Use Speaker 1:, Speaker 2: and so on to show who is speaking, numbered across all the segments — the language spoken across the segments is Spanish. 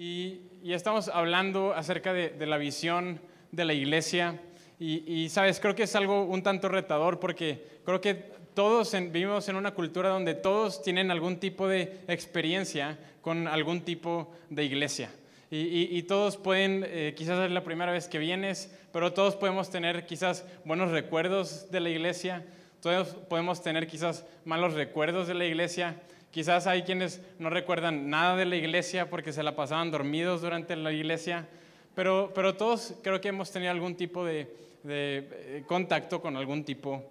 Speaker 1: Y, estamos hablando acerca de, la visión de la iglesia. Y, sabes, creo que es algo un tanto retador porque creo que todos vivimos en una cultura donde todos tienen algún tipo de experiencia con algún tipo de iglesia. Y, todos pueden, eh, quizás es la primera vez que vienes, pero todos podemos tener quizás buenos recuerdos de la iglesia, todos podemos tener quizás malos recuerdos de la iglesia, Quizás hay quienes no recuerdan nada de la iglesia porque se la pasaban dormidos durante la iglesia, pero, pero todos creo que hemos tenido algún tipo de, eh, contacto con algún tipo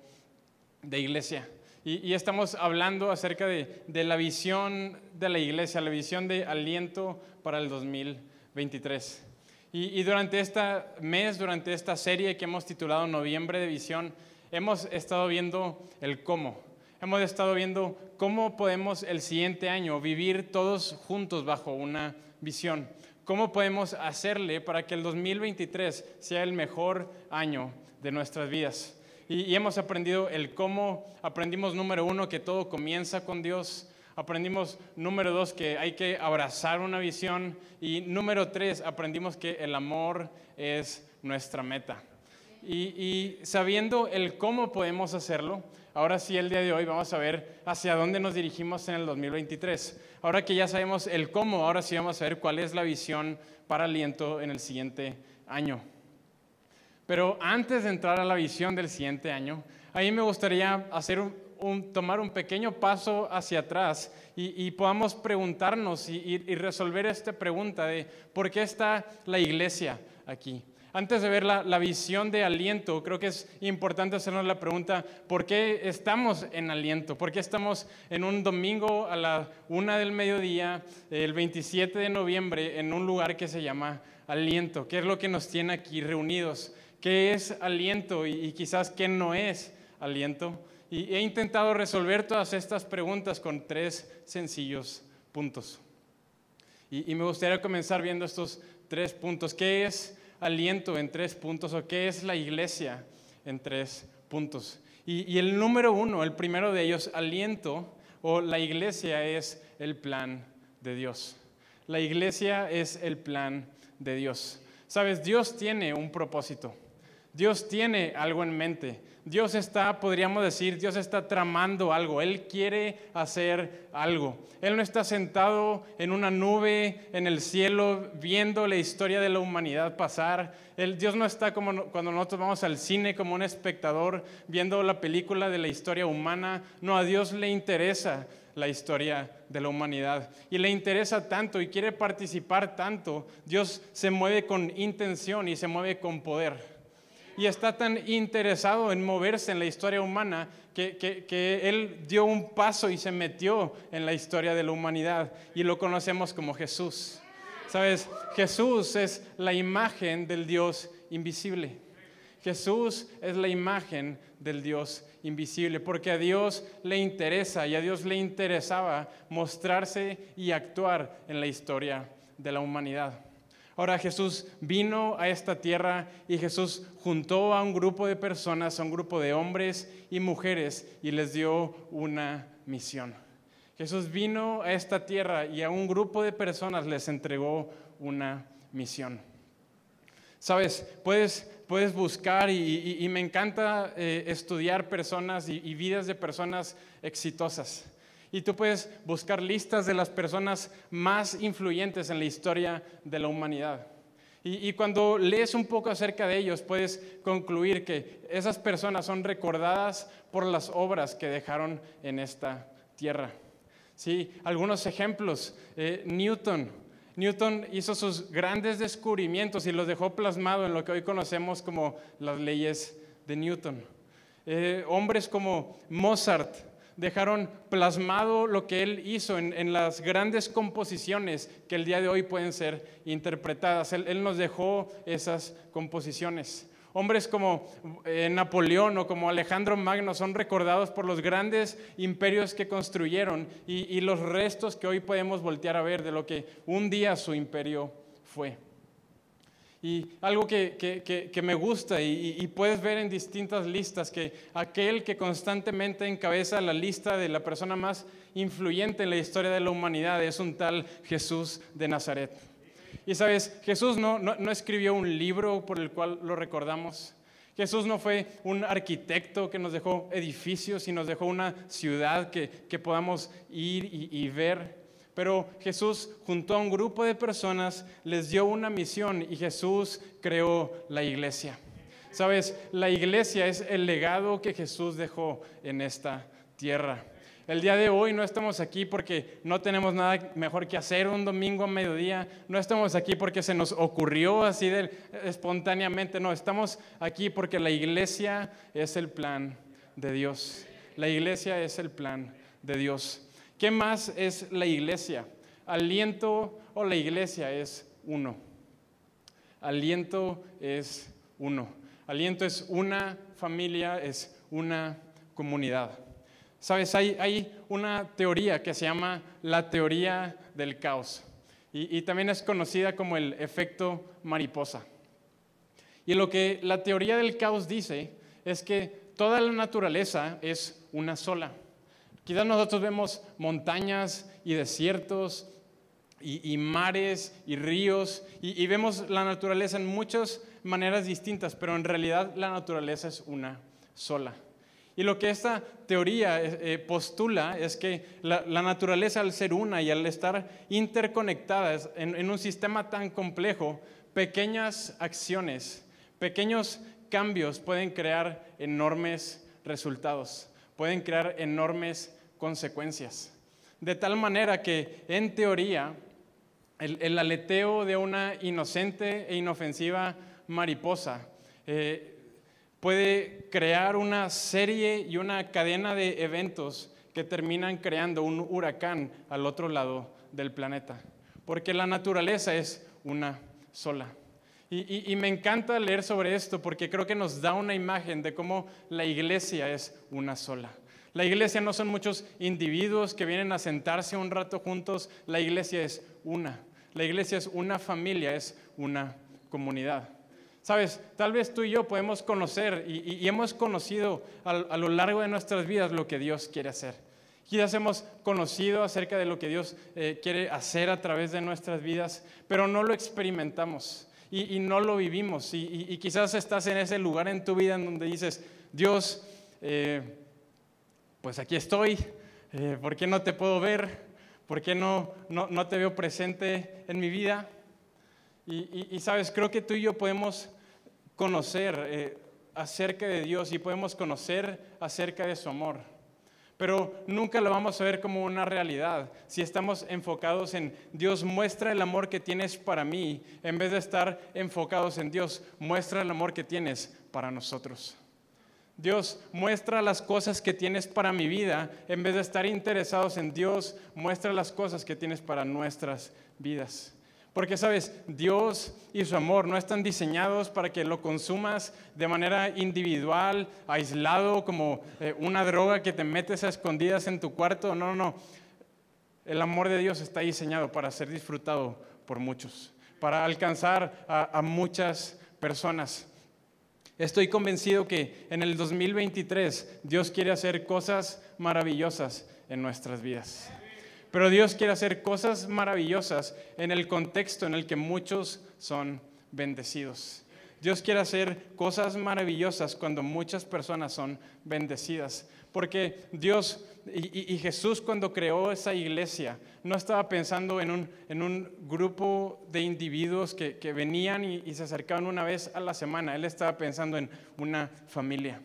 Speaker 1: de iglesia. Y, estamos hablando acerca de, de, la visión de la iglesia, la visión de aliento para el 2023. Y, y durante este mes, durante esta serie que hemos titulado Noviembre de Visión, hemos estado viendo el cómo hemos estado viendo cómo podemos el siguiente año vivir todos juntos bajo una visión. ¿Cómo podemos hacerle para que el 2023 sea el mejor año de nuestras vidas? Y, hemos aprendido el cómo, aprendimos número uno que todo comienza con Dios, aprendimos número dos que hay que abrazar una visión y número tres aprendimos que el amor es nuestra meta. y sabiendo el cómo podemos hacerlo, Ahora sí, el día de hoy vamos a ver hacia dónde nos dirigimos en el 2023. Ahora que ya sabemos el cómo, ahora sí vamos a ver cuál es la visión para aliento en el siguiente año. Pero antes de entrar a la visión del siguiente año, a mí me gustaría hacer un, tomar un pequeño paso hacia atrás y, podamos preguntarnos y, y resolver esta pregunta de por qué está la iglesia aquí. Antes de ver la, visión de aliento, creo que es importante hacernos la pregunta, ¿por qué estamos en aliento? ¿Por qué estamos en un domingo a la una del mediodía, el 27 de noviembre, en un lugar que se llama aliento? ¿Qué es lo que nos tiene aquí reunidos? ¿Qué es aliento y, quizás qué no es aliento? Y he intentado resolver todas estas preguntas con tres sencillos puntos. Y, y me gustaría comenzar viendo estos tres puntos. ¿Qué es aliento en tres puntos o qué es la iglesia en tres puntos. Y, el número uno, el primero de ellos, aliento o la iglesia es el plan de Dios. La iglesia es el plan de Dios. Sabes, Dios tiene un propósito. Dios tiene algo en mente. Dios está, podríamos decir, Dios está tramando algo. Él quiere hacer algo. Él no está sentado en una nube en el cielo viendo la historia de la humanidad pasar. Dios no está como cuando nosotros vamos al cine como un espectador viendo la película de la historia humana. No, a Dios le interesa la historia de la humanidad. Y le interesa tanto y quiere participar tanto. Dios se mueve con intención y se mueve con poder y está tan interesado en moverse en la historia humana que, que, Él dio un paso y se metió en la historia de la humanidad y lo conocemos como Jesús. Sabes, Jesús es la imagen del Dios invisible. Jesús es la imagen del Dios invisible, porque a Dios le interesa y a Dios le interesaba mostrarse y actuar en la historia de la humanidad. Ahora Jesús vino a esta tierra y Jesús juntó a un grupo de personas, a un grupo de hombres y mujeres y les dio una misión. Jesús vino a esta tierra y a un grupo de personas les entregó una misión. Sabes, puedes, puedes buscar y, me encanta eh, estudiar personas y vidas de personas exitosas. Y tú puedes buscar listas de las personas más influyentes en la historia de la humanidad. Y, cuando lees un poco acerca de ellos, puedes concluir que esas personas son recordadas por las obras que dejaron en esta tierra. ¿Sí? Algunos ejemplos. Eh, Newton. Newton hizo sus grandes descubrimientos y los dejó plasmado en lo que hoy conocemos como las leyes de Newton. Eh, hombres como Mozart, dejaron plasmado lo que él hizo en, las grandes composiciones que el día de hoy pueden ser interpretadas. Él, nos dejó esas composiciones. Hombres como eh, Napoleón o como Alejandro Magno son recordados por los grandes imperios que construyeron y los restos que hoy podemos voltear a ver de lo que un día su imperio fue. Y algo que, me gusta y, puedes ver en distintas listas que aquel que constantemente encabeza la lista de la persona más influyente en la historia de la humanidad es un tal Jesús de Nazaret. Y sabes, Jesús no, no, escribió un libro por el cual lo recordamos. Jesús no fue un arquitecto que nos dejó edificios y nos dejó una ciudad que, que podamos ir y ver. Pero Jesús juntó a un grupo de personas, les dio una misión y Jesús creó la iglesia. Sabes, la iglesia es el legado que Jesús dejó en esta tierra. El día de hoy no estamos aquí porque no tenemos nada mejor que hacer un domingo a mediodía. No estamos aquí porque se nos ocurrió así de, espontáneamente. No, estamos aquí porque la iglesia es el plan de Dios. La iglesia es el plan de Dios. ¿Qué más es la iglesia? Aliento o la iglesia es uno. Aliento es uno. Aliento es una familia, es una comunidad. Sabes, hay, una teoría que se llama la teoría del caos y, también es conocida como el efecto mariposa. Y lo que la teoría del caos dice es que toda la naturaleza es una sola. Quizás nosotros vemos montañas y desiertos y, mares y ríos y, vemos la naturaleza en muchas maneras distintas, pero en realidad la naturaleza es una sola. Y lo que esta teoría eh, eh, postula es que la, naturaleza al ser una y al estar interconectadas en, un sistema tan complejo, pequeñas acciones, pequeños cambios pueden crear enormes resultados, pueden crear enormes consecuencias. De tal manera que en teoría el, aleteo de una inocente e inofensiva mariposa eh, puede crear una serie y una cadena de eventos que terminan creando un huracán al otro lado del planeta, porque la naturaleza es una sola. Y, me encanta leer sobre esto porque creo que nos da una imagen de cómo la iglesia es una sola. La iglesia no son muchos individuos que vienen a sentarse un rato juntos, la iglesia es una. La iglesia es una familia, es una comunidad. Sabes, tal vez tú y yo podemos conocer y, hemos conocido a, lo largo de nuestras vidas lo que Dios quiere hacer. Quizás hemos conocido acerca de lo que Dios eh, quiere hacer a través de nuestras vidas, pero no lo experimentamos y, no lo vivimos. Y, quizás estás en ese lugar en tu vida en donde dices, Dios, eh, pues aquí estoy, eh, ¿por qué no te puedo ver? ¿Por qué no, no, te veo presente en mi vida? y sabes, creo que tú y yo podemos conocer eh, acerca de Dios y podemos conocer acerca de su amor. Pero nunca lo vamos a ver como una realidad si estamos enfocados en Dios muestra el amor que tienes para mí, en vez de estar enfocados en Dios, muestra el amor que tienes para nosotros. Dios muestra las cosas que tienes para mi vida, en vez de estar interesados en Dios, muestra las cosas que tienes para nuestras vidas. Porque sabes, Dios y su amor no están diseñados para que lo consumas de manera individual, aislado, como eh, una droga que te metes a escondidas en tu cuarto. No, no, no. El amor de Dios está diseñado para ser disfrutado por muchos, para alcanzar a, a muchas personas. Estoy convencido que en el 2023 Dios quiere hacer cosas maravillosas en nuestras vidas. Pero Dios quiere hacer cosas maravillosas en el contexto en el que muchos son bendecidos. Dios quiere hacer cosas maravillosas cuando muchas personas son bendecidas. Porque Dios y, Jesús cuando creó esa iglesia no estaba pensando en un, grupo de individuos que, venían y, se acercaban una vez a la semana. Él estaba pensando en una familia.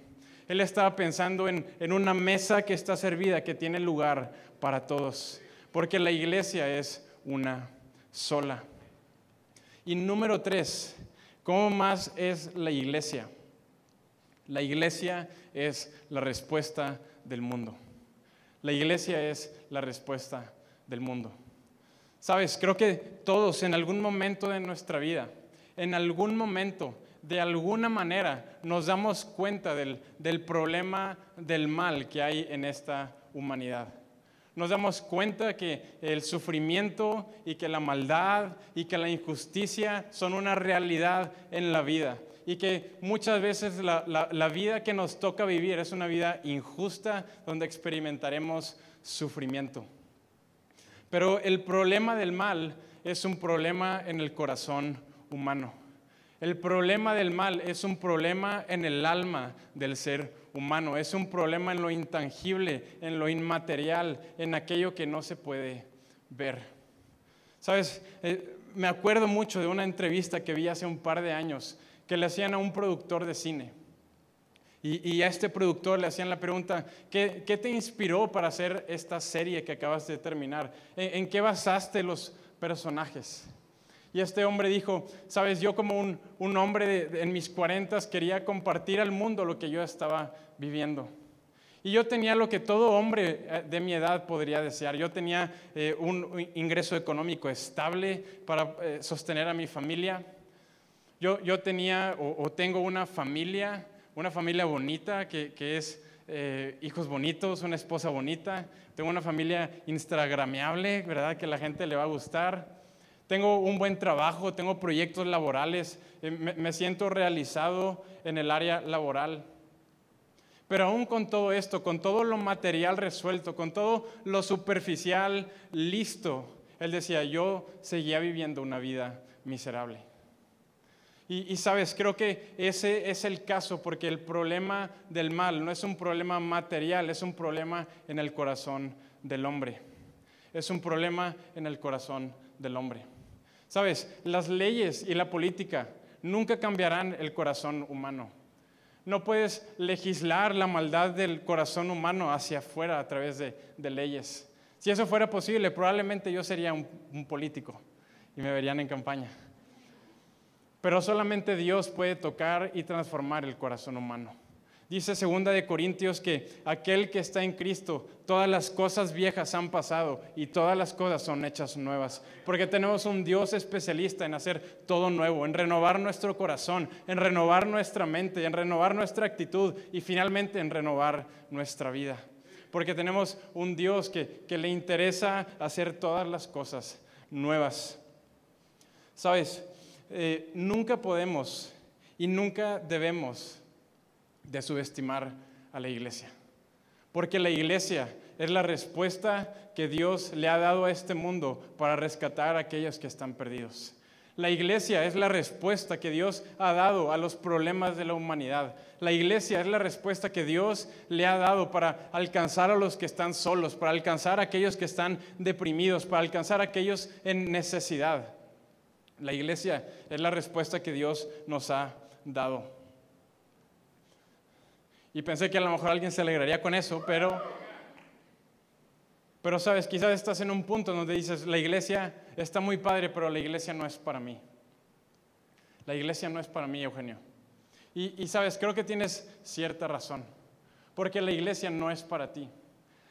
Speaker 1: Él estaba pensando en, en una mesa que está servida, que tiene lugar para todos porque la iglesia es una sola. Y número tres, ¿cómo más es la iglesia? La iglesia es la respuesta del mundo. La iglesia es la respuesta del mundo. Sabes, creo que todos en algún momento de nuestra vida, en algún momento, de alguna manera, nos damos cuenta del, del problema del mal que hay en esta humanidad nos damos cuenta que el sufrimiento y que la maldad y que la injusticia son una realidad en la vida y que muchas veces la, vida que nos toca vivir es una vida injusta donde experimentaremos sufrimiento. Pero el problema del mal es un problema en el corazón humano. El problema del mal es un problema en el alma del ser humano, es un problema en lo intangible, en lo inmaterial, en aquello que no se puede ver. Sabes, eh, me acuerdo mucho de una entrevista que vi hace un par de años que le hacían a un productor de cine. Y, a este productor le hacían la pregunta, ¿qué, te inspiró para hacer esta serie que acabas de terminar? ¿En, qué basaste los personajes? Y este hombre dijo, sabes, yo como un, hombre en mis cuarentas quería compartir al mundo lo que yo estaba viviendo. Y yo tenía lo que todo hombre eh, de mi edad podría desear. Yo tenía eh, un ingreso económico estable para eh, sostener a mi familia. Yo, tenía o, tengo una familia, una familia bonita que, es hijos bonitos, una esposa bonita. Tengo una familia instagrameable, ¿verdad? Que la gente le va a gustar tengo un buen trabajo, tengo proyectos laborales, eh, me, siento realizado en el área laboral. Pero aún con todo esto, con todo lo material resuelto, con todo lo superficial listo, él decía, yo seguía viviendo una vida miserable. Y, sabes, creo que ese es el caso porque el problema del mal no es un problema material, es un problema en el corazón del hombre. Es un problema en el corazón del hombre. Sabes, las leyes y la política nunca cambiarán el corazón humano. No puedes legislar la maldad del corazón humano hacia afuera a través de, leyes. Si eso fuera posible, probablemente yo sería un político y me verían en campaña. Pero solamente Dios puede tocar y transformar el corazón humano. Dice segunda de Corintios que aquel que está en Cristo, todas las cosas viejas han pasado y todas las cosas son hechas nuevas. Porque tenemos un Dios especialista en hacer todo nuevo, en renovar nuestro corazón, en renovar nuestra mente, en renovar nuestra actitud y finalmente en renovar nuestra vida. Porque tenemos un Dios que, le interesa hacer todas las cosas nuevas. Sabes, eh, nunca podemos y nunca debemos de subestimar a la iglesia. Porque la iglesia es la respuesta que Dios le ha dado a este mundo para rescatar a aquellos que están perdidos. La iglesia es la respuesta que Dios ha dado a los problemas de la humanidad. La iglesia es la respuesta que Dios le ha dado para alcanzar a los que están solos, para alcanzar a aquellos que están deprimidos, para alcanzar a aquellos en necesidad. La iglesia es la respuesta que Dios nos ha dado. Y pensé que a lo mejor alguien se alegraría con eso, pero, pero sabes, quizás estás en un punto donde dices, la iglesia está muy padre, pero la iglesia no es para mí. La iglesia no es para mí, Eugenio. Y, sabes, creo que tienes cierta razón, porque la iglesia no es para ti.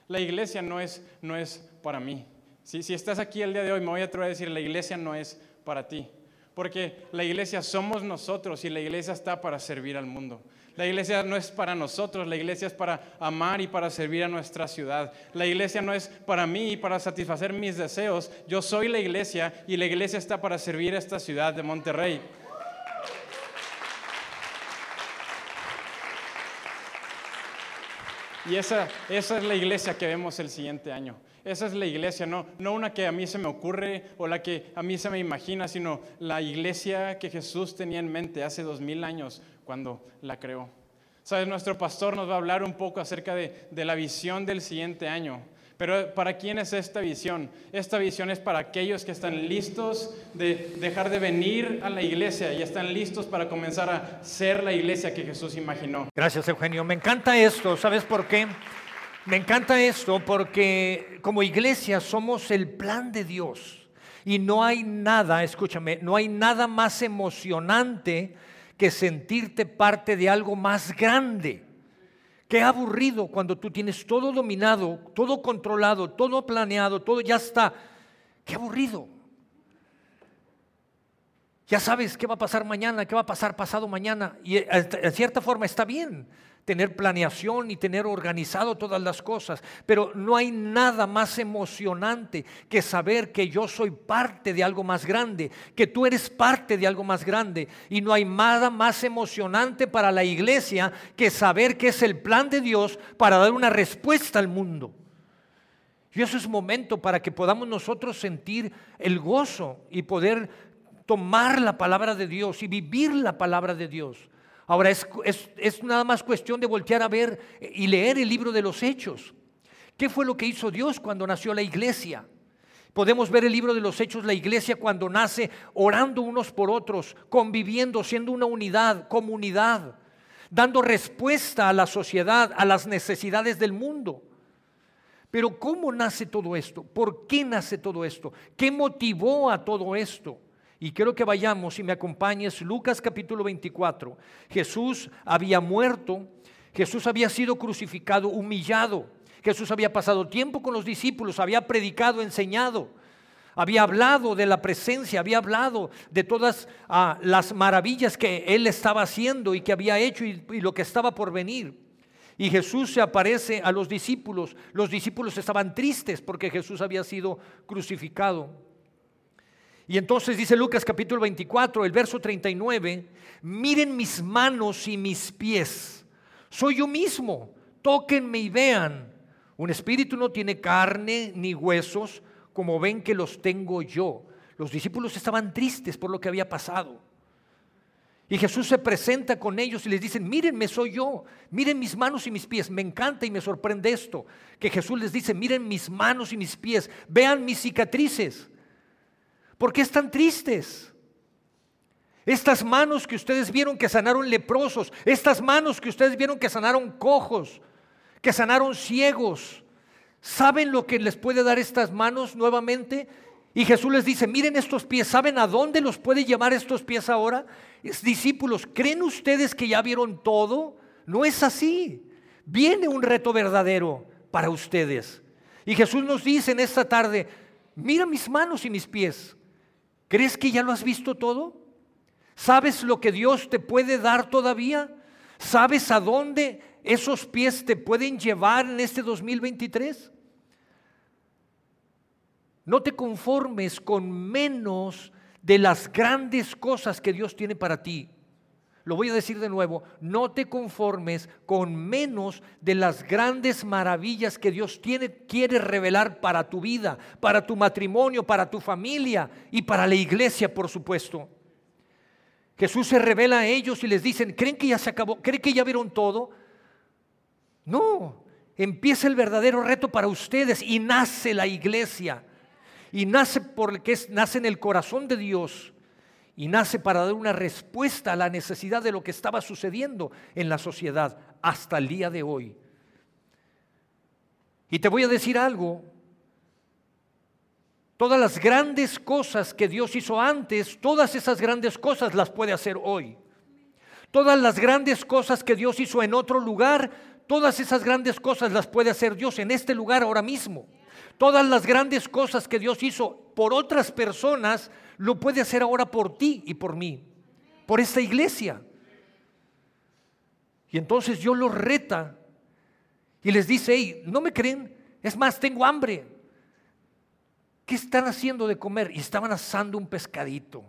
Speaker 1: La iglesia no es, no es para mí. Si, si estás aquí el día de hoy, me voy a atrever a decir, la iglesia no es para ti. Porque la iglesia somos nosotros y la iglesia está para servir al mundo. La iglesia no es para nosotros, la iglesia es para amar y para servir a nuestra ciudad. La iglesia no es para mí y para satisfacer mis deseos. Yo soy la iglesia y la iglesia está para servir a esta ciudad de Monterrey. Y esa, esa es la iglesia que vemos el siguiente año. Esa es la iglesia, no, no una que a mí se me ocurre o la que a mí se me imagina, sino la iglesia que Jesús tenía en mente hace dos mil años cuando la creó. Sabes, nuestro pastor nos va a hablar un poco acerca de, la visión del siguiente año. Pero ¿para quién es esta visión? Esta visión es para aquellos que están listos de dejar de venir a la iglesia y están listos para comenzar a ser la iglesia que Jesús imaginó.
Speaker 2: Gracias, Eugenio. Me encanta esto. ¿Sabes por qué? Me encanta esto porque como iglesia somos el plan de Dios. Y no hay nada, escúchame, no hay nada más emocionante que sentirte parte de algo más grande. Qué aburrido cuando tú tienes todo dominado, todo controlado, todo planeado, todo ya está. Qué aburrido. Ya sabes qué va a pasar mañana, qué va a pasar pasado mañana. Y eh, en cierta forma está bien tener planeación y tener organizado todas las cosas, pero no hay nada más emocionante que saber que yo soy parte de algo más grande, que tú eres parte de algo más grande, y no hay nada más emocionante para la iglesia que saber que es el plan de Dios para dar una respuesta al mundo. Y eso es momento para que podamos nosotros sentir el gozo y poder tomar la palabra de Dios y vivir la palabra de Dios. Ahora es, nada más cuestión de voltear a ver y leer el libro de los hechos. ¿Qué fue lo que hizo Dios cuando nació la iglesia? Podemos ver el libro de los hechos, la iglesia cuando nace orando unos por otros, conviviendo, siendo una unidad, comunidad, dando respuesta a la sociedad, a las necesidades del mundo. Pero ¿cómo nace todo esto? ¿Por qué nace todo esto? ¿Qué motivó a todo esto? Y quiero que vayamos y me acompañes Lucas capítulo 24. Jesús había muerto, Jesús había sido crucificado, humillado. Jesús había pasado tiempo con los discípulos, había predicado, enseñado, había hablado de la presencia, había hablado de todas ah, las maravillas que él estaba haciendo y que había hecho y lo que estaba por venir. Y Jesús se aparece a los discípulos. Los discípulos estaban tristes porque Jesús había sido crucificado. Y entonces dice Lucas capítulo 24, el verso 39, miren mis manos y mis pies. Soy yo mismo, tóquenme y vean. Un espíritu no tiene carne ni huesos como ven que los tengo yo. Los discípulos estaban tristes por lo que había pasado. Y Jesús se presenta con ellos y les dice, mírenme, soy yo, miren mis manos y mis pies. Me encanta y me sorprende esto, que Jesús les dice, miren mis manos y mis pies, vean mis cicatrices. ¿Por qué están tristes? Estas manos que ustedes vieron que sanaron leprosos, estas manos que ustedes vieron que sanaron cojos, que sanaron ciegos, ¿saben lo que les puede dar estas manos nuevamente? Y Jesús les dice, miren estos pies, ¿saben a dónde los puede llevar estos pies ahora? Discípulos, ¿creen ustedes que ya vieron todo? No es así. Viene un reto verdadero para ustedes. Y Jesús nos dice en esta tarde, mira mis manos y mis pies. ¿Crees que ya lo has visto todo? ¿Sabes lo que Dios te puede dar todavía? ¿Sabes a dónde esos pies te pueden llevar en este 2023? No te conformes con menos de las grandes cosas que Dios tiene para ti. Lo voy a decir de nuevo, no te conformes con menos de las grandes maravillas que Dios tiene, quiere revelar para tu vida, para tu matrimonio, para tu familia y para la iglesia, por supuesto. Jesús se revela a ellos y les dicen, ¿creen que ya se acabó? ¿Creen que ya vieron todo? No, empieza el verdadero reto para ustedes y nace la iglesia y nace porque nace en el corazón de Dios y nace para dar una respuesta a la necesidad de lo que estaba sucediendo en la sociedad hasta el día de hoy. Y te voy a decir algo, todas las grandes cosas que Dios hizo antes, todas esas grandes cosas las puede hacer hoy. Todas las grandes cosas que Dios hizo en otro lugar, todas esas grandes cosas las puede hacer Dios en este lugar ahora mismo. Todas las grandes cosas que Dios hizo por otras personas, lo puede hacer ahora por ti y por mí, por esta iglesia. Y entonces yo los reta y les dice, hey, ¿no me creen? Es más, tengo hambre. ¿Qué están haciendo de comer? Y estaban asando un pescadito.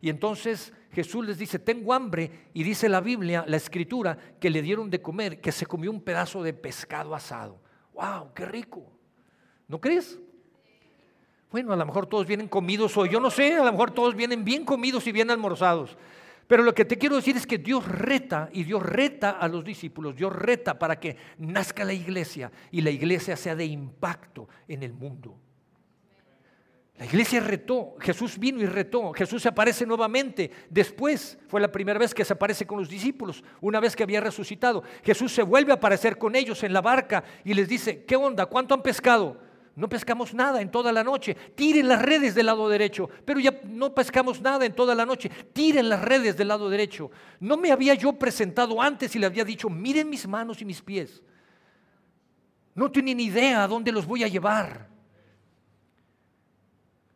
Speaker 2: Y entonces Jesús les dice, tengo hambre. Y dice la Biblia, la escritura, que le dieron de comer, que se comió un pedazo de pescado asado. ¡Wow! ¡Qué rico! ¿No crees? Bueno, a lo mejor todos vienen comidos o yo no sé, a lo mejor todos vienen bien comidos y bien almorzados. Pero lo que te quiero decir es que Dios reta y Dios reta a los discípulos, Dios reta para que nazca la iglesia y la iglesia sea de impacto en el mundo. La iglesia retó, Jesús vino y retó, Jesús se aparece nuevamente. Después fue la primera vez que se aparece con los discípulos, una vez que había resucitado. Jesús se vuelve a aparecer con ellos en la barca y les dice, ¿qué onda? ¿Cuánto han pescado? No pescamos nada en toda la noche. Tiren las redes del lado derecho. Pero ya no pescamos nada en toda la noche. Tiren las redes del lado derecho. No me había yo presentado antes y le había dicho, miren mis manos y mis pies. No tienen idea a dónde los voy a llevar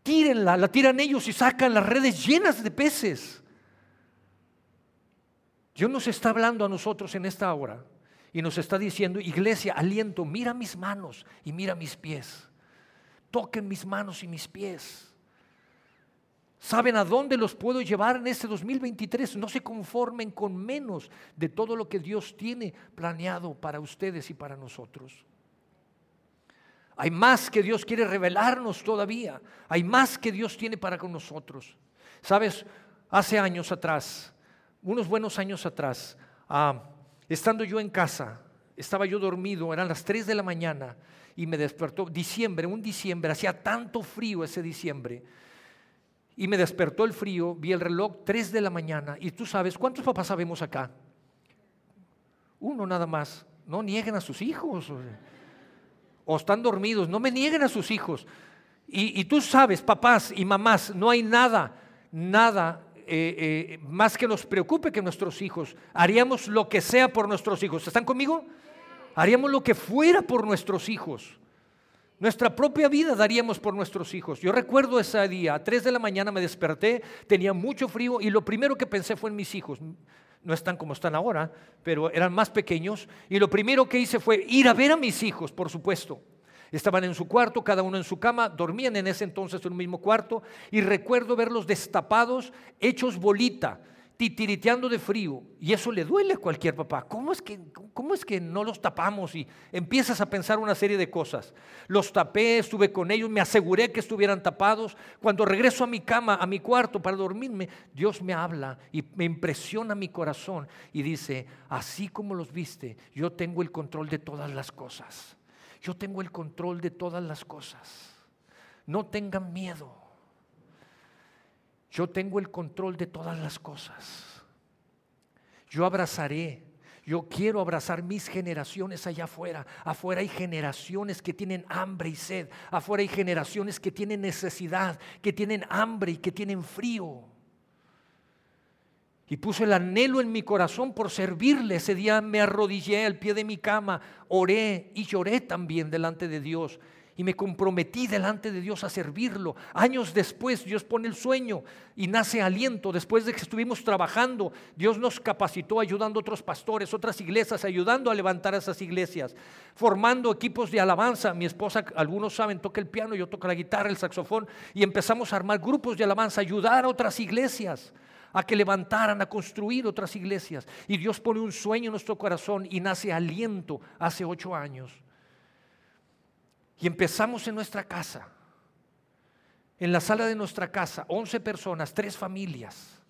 Speaker 2: tírenla, la tiran ellos y sacan las redes llenas de peces. Dios nos está hablando a nosotros en esta hora y nos está diciendo, iglesia, aliento, mira mis manos y mira mis pies. Toquen mis manos y mis pies. ¿Saben a dónde los puedo llevar en este 2023? No se conformen con menos de todo lo que Dios tiene planeado para ustedes y para nosotros. Hay más que Dios quiere revelarnos todavía. Hay más que Dios tiene para con nosotros. Sabes, hace años atrás, unos buenos años atrás, ah, estando yo en casa, estaba yo dormido, eran las 3 de la mañana y me despertó, diciembre, un diciembre, hacía tanto frío ese diciembre. Y me despertó el frío, vi el reloj 3 de la mañana y tú sabes, ¿cuántos papás sabemos acá? Uno nada más. No nieguen a sus hijos. O están dormidos, no me nieguen a sus hijos. Y, tú sabes, papás y mamás, no hay nada, nada eh, eh, más que nos preocupe que nuestros hijos. Haríamos lo que sea por nuestros hijos. ¿Están conmigo? Haríamos lo que fuera por nuestros hijos. Nuestra propia vida daríamos por nuestros hijos. Yo recuerdo ese día, a 3 de la mañana me desperté, tenía mucho frío y lo primero que pensé fue en mis hijos. No están como están ahora, pero eran más pequeños. Y lo primero que hice fue ir a ver a mis hijos, por supuesto. Estaban en su cuarto, cada uno en su cama, dormían en ese entonces en un mismo cuarto y recuerdo verlos destapados, hechos bolita titiriteando de frío y eso le duele a cualquier papá. ¿Cómo es, que, ¿Cómo es que no los tapamos? Y empiezas a pensar una serie de cosas. Los tapé, estuve con ellos, me aseguré que estuvieran tapados. Cuando regreso a mi cama, a mi cuarto para dormirme, Dios me habla y me impresiona mi corazón y dice, así como los viste, yo tengo el control de todas las cosas. Yo tengo el control de todas las cosas. No tengan miedo. Yo tengo el control de todas las cosas. Yo abrazaré. Yo quiero abrazar mis generaciones allá afuera. Afuera hay generaciones que tienen hambre y sed. Afuera hay generaciones que tienen necesidad, que tienen hambre y que tienen frío. Y puse el anhelo en mi corazón por servirle. Ese día me arrodillé al pie de mi cama, oré y lloré también delante de Dios y me comprometí delante de Dios a servirlo. Años después Dios pone el sueño y nace aliento. Después de que estuvimos trabajando, Dios nos capacitó ayudando a otros pastores, otras iglesias, ayudando a levantar esas iglesias, formando equipos de alabanza. Mi esposa, algunos saben, toca el piano, yo toco la guitarra, el saxofón y empezamos a armar grupos de alabanza, ayudar a otras iglesias a que levantaran, a construir otras iglesias. Y Dios pone un sueño en nuestro corazón y nace aliento hace ocho años. Y empezamos en nuestra casa, en la sala de nuestra casa, 11 personas, tres familias,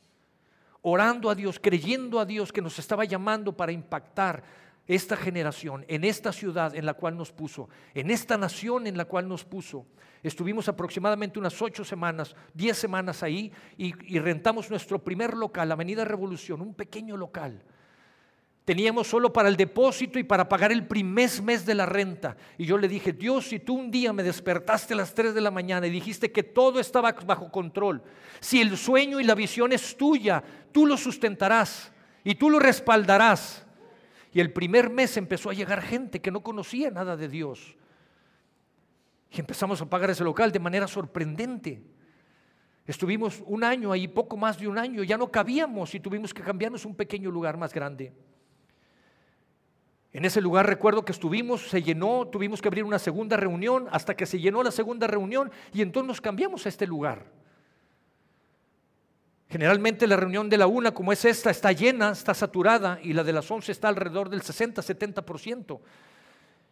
Speaker 2: orando a Dios, creyendo a Dios que nos estaba llamando para impactar esta generación, en esta ciudad en la cual nos puso, en esta nación en la cual nos puso. Estuvimos aproximadamente unas ocho semanas, diez semanas ahí y, rentamos nuestro primer local, Avenida Revolución, un pequeño local Teníamos solo para el depósito y para pagar el primer mes de la renta. Y yo le dije, Dios, si tú un día me despertaste a las 3 de la mañana y dijiste que todo estaba bajo control, si el sueño y la visión es tuya, tú lo sustentarás y tú lo respaldarás. Y el primer mes empezó a llegar gente que no conocía nada de Dios. Y empezamos a pagar ese local de manera sorprendente. Estuvimos un año ahí, poco más de un año, ya no cabíamos y tuvimos que cambiarnos un pequeño lugar más grande. En ese lugar recuerdo que estuvimos, se llenó, tuvimos que abrir una segunda reunión hasta que se llenó la segunda reunión y entonces nos cambiamos a este lugar. Generalmente la reunión de la una, como es esta, está llena, está saturada y la de las once está alrededor del 60-70%.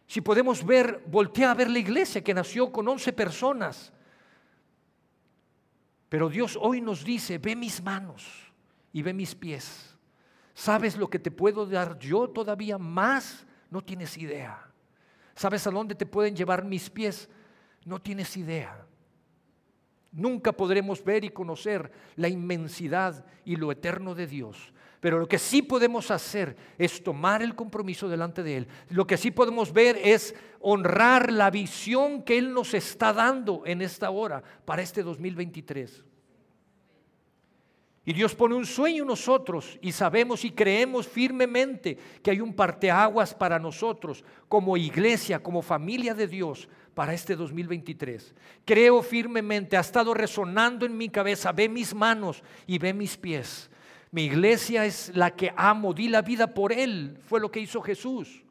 Speaker 2: Si podemos ver, voltea a ver la iglesia que nació con once personas. Pero Dios hoy nos dice, ve mis manos y ve mis pies. ¿Sabes lo que te puedo dar yo todavía más? No tienes idea. ¿Sabes a dónde te pueden llevar mis pies? No tienes idea. Nunca podremos ver y conocer la inmensidad y lo eterno de Dios. Pero lo que sí podemos hacer es tomar el compromiso delante de Él. Lo que sí podemos ver es honrar la visión que Él nos está dando en esta hora para este 2023. Y Dios pone un sueño en nosotros y sabemos y creemos firmemente que hay un parteaguas para nosotros como iglesia, como familia de Dios para este 2023. Creo firmemente, ha estado resonando en mi cabeza, ve mis manos y ve mis pies. Mi iglesia es la que amo, di la vida por él, fue lo que hizo Jesús.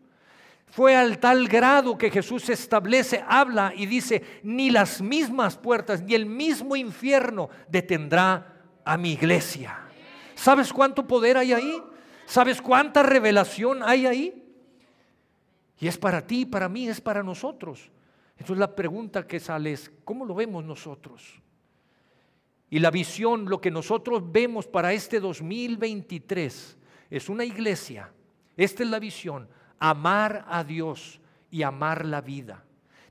Speaker 2: Fue al tal grado que Jesús establece, habla y dice, ni las mismas puertas, ni el mismo infierno detendrá a mi iglesia. ¿Sabes cuánto poder hay ahí? ¿Sabes cuánta revelación hay ahí? Y es para ti, para mí, es para nosotros. Entonces la pregunta que sale es, ¿cómo lo vemos nosotros? Y la visión, lo que nosotros vemos para este 2023, es una iglesia. Esta es la visión, amar a Dios y amar la vida.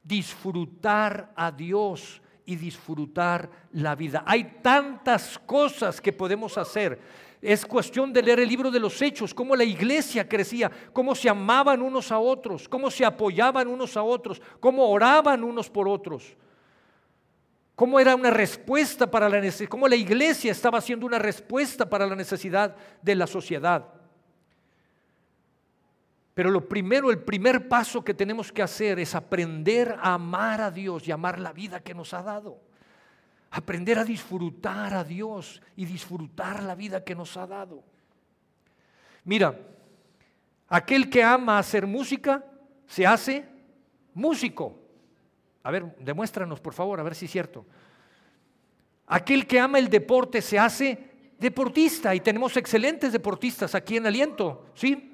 Speaker 2: Disfrutar a Dios y disfrutar la vida. Hay tantas cosas que podemos hacer. Es cuestión de leer el libro de los hechos, cómo la iglesia crecía, cómo se amaban unos a otros, cómo se apoyaban unos a otros, cómo oraban unos por otros cómo era una respuesta para la necesidad, cómo la iglesia estaba haciendo una respuesta para la necesidad de la sociedad. Pero lo primero, el primer paso que tenemos que hacer es aprender a amar a Dios y amar la vida que nos ha dado. Aprender a disfrutar a Dios y disfrutar la vida que nos ha dado. Mira, aquel que ama hacer música se hace músico. A ver, demuéstranos por favor, a ver si es cierto. Aquel que ama el deporte se hace deportista y tenemos excelentes deportistas aquí en Aliento, ¿sí?